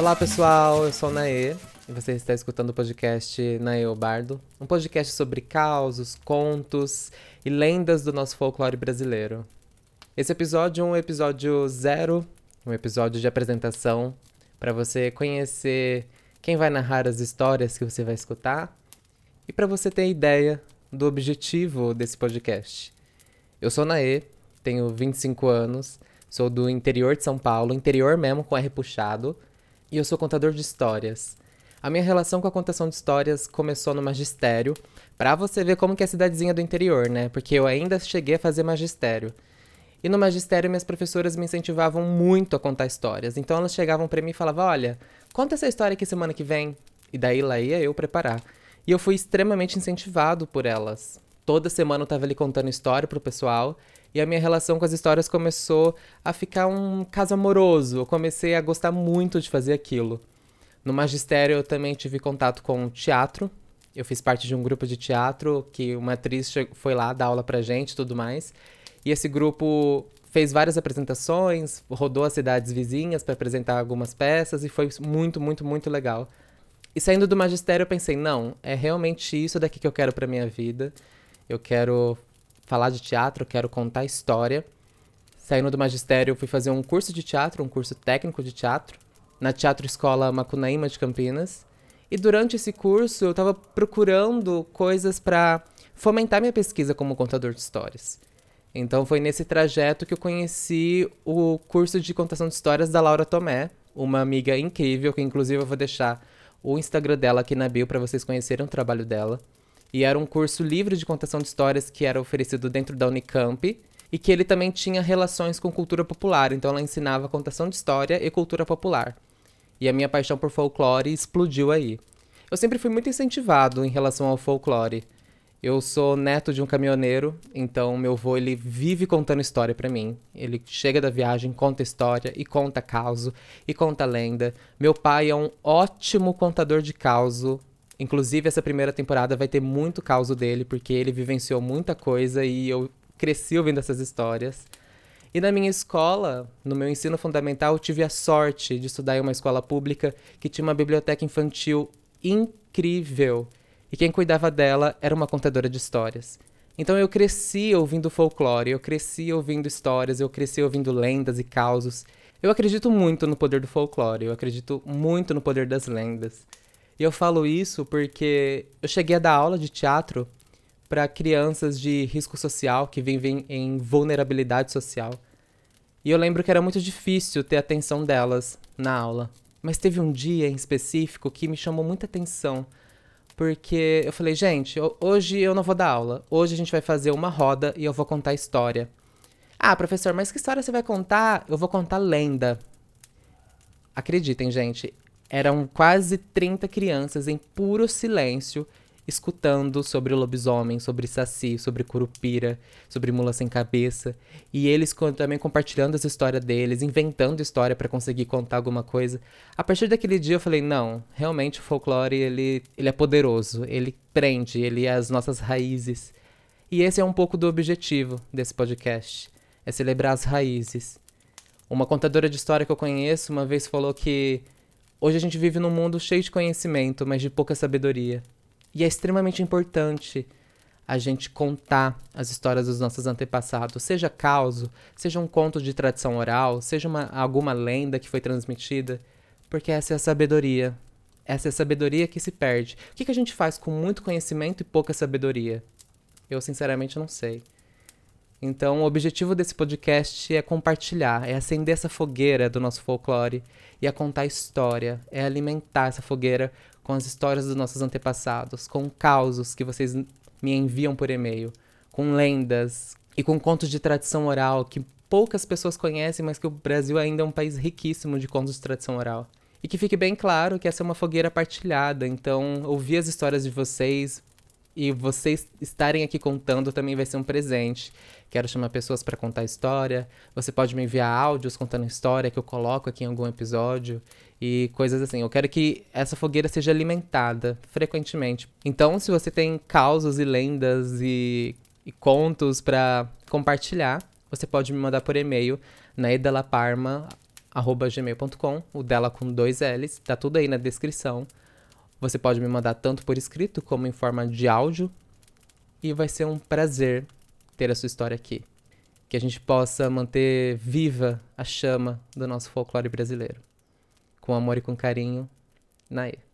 Olá pessoal, eu sou o Naê e você está escutando o podcast Naê o Bardo, um podcast sobre causos, contos e lendas do nosso folclore brasileiro. Esse episódio é um episódio zero, um episódio de apresentação para você conhecer quem vai narrar as histórias que você vai escutar e para você ter ideia do objetivo desse podcast. Eu sou Naê, tenho 25 anos, sou do interior de São Paulo, interior mesmo com R puxado e eu sou contador de histórias. A minha relação com a contação de histórias começou no magistério, para você ver como que é a cidadezinha do interior, né? Porque eu ainda cheguei a fazer magistério. E no magistério minhas professoras me incentivavam muito a contar histórias. Então elas chegavam para mim e falavam: "Olha, conta essa história aqui semana que vem". E daí lá ia eu preparar. E eu fui extremamente incentivado por elas. Toda semana eu tava ali contando história pro pessoal e a minha relação com as histórias começou a ficar um caso amoroso. Eu comecei a gostar muito de fazer aquilo. No magistério eu também tive contato com teatro. Eu fiz parte de um grupo de teatro que uma atriz foi lá dar aula pra gente tudo mais. E esse grupo fez várias apresentações, rodou as cidades vizinhas para apresentar algumas peças e foi muito, muito, muito legal. E saindo do magistério eu pensei, não, é realmente isso daqui que eu quero para minha vida. Eu quero falar de teatro, quero contar história. Saindo do magistério, eu fui fazer um curso de teatro, um curso técnico de teatro, na Teatro Escola Macunaíma de Campinas. E durante esse curso, eu estava procurando coisas para fomentar minha pesquisa como contador de histórias. Então foi nesse trajeto que eu conheci o curso de contação de histórias da Laura Tomé, uma amiga incrível, que inclusive eu vou deixar o Instagram dela aqui na bio para vocês conhecerem o trabalho dela. E era um curso livre de contação de histórias que era oferecido dentro da Unicamp e que ele também tinha relações com cultura popular, então ela ensinava contação de história e cultura popular. E a minha paixão por folclore explodiu aí. Eu sempre fui muito incentivado em relação ao folclore. Eu sou neto de um caminhoneiro, então meu avô ele vive contando história para mim. Ele chega da viagem, conta história e conta causo e conta lenda. Meu pai é um ótimo contador de causo Inclusive, essa primeira temporada vai ter muito caos dele, porque ele vivenciou muita coisa e eu cresci ouvindo essas histórias. E na minha escola, no meu ensino fundamental, eu tive a sorte de estudar em uma escola pública que tinha uma biblioteca infantil incrível. E quem cuidava dela era uma contadora de histórias. Então eu cresci ouvindo folclore, eu cresci ouvindo histórias, eu cresci ouvindo lendas e causos. Eu acredito muito no poder do folclore, eu acredito muito no poder das lendas. E eu falo isso porque eu cheguei a dar aula de teatro para crianças de risco social que vivem em vulnerabilidade social. E eu lembro que era muito difícil ter atenção delas na aula. Mas teve um dia em específico que me chamou muita atenção. Porque eu falei, gente, hoje eu não vou dar aula. Hoje a gente vai fazer uma roda e eu vou contar história. Ah, professor, mas que história você vai contar? Eu vou contar lenda. Acreditem, gente, eram quase 30 crianças em puro silêncio, escutando sobre lobisomem, sobre saci, sobre curupira, sobre mula sem cabeça, e eles também compartilhando as histórias deles, inventando história para conseguir contar alguma coisa. A partir daquele dia eu falei, não, realmente o folclore ele, ele é poderoso, ele prende, ele é as nossas raízes. E esse é um pouco do objetivo desse podcast, é celebrar as raízes. Uma contadora de história que eu conheço uma vez falou que Hoje a gente vive num mundo cheio de conhecimento, mas de pouca sabedoria. E é extremamente importante a gente contar as histórias dos nossos antepassados, seja causo, seja um conto de tradição oral, seja uma, alguma lenda que foi transmitida, porque essa é a sabedoria. Essa é a sabedoria que se perde. O que, que a gente faz com muito conhecimento e pouca sabedoria? Eu, sinceramente, não sei. Então, o objetivo desse podcast é compartilhar, é acender essa fogueira do nosso folclore e é contar história, é alimentar essa fogueira com as histórias dos nossos antepassados, com causos que vocês me enviam por e-mail, com lendas e com contos de tradição oral que poucas pessoas conhecem, mas que o Brasil ainda é um país riquíssimo de contos de tradição oral. E que fique bem claro que essa é uma fogueira partilhada, então ouvir as histórias de vocês, e vocês estarem aqui contando também vai ser um presente. Quero chamar pessoas para contar história. Você pode me enviar áudios contando história que eu coloco aqui em algum episódio e coisas assim. Eu quero que essa fogueira seja alimentada frequentemente. Então, se você tem causos e lendas e, e contos para compartilhar, você pode me mandar por e-mail na edalaparma gmail.com, o dela com dois L's, tá tudo aí na descrição. Você pode me mandar tanto por escrito como em forma de áudio. E vai ser um prazer ter a sua história aqui. Que a gente possa manter viva a chama do nosso folclore brasileiro. Com amor e com carinho, Naê.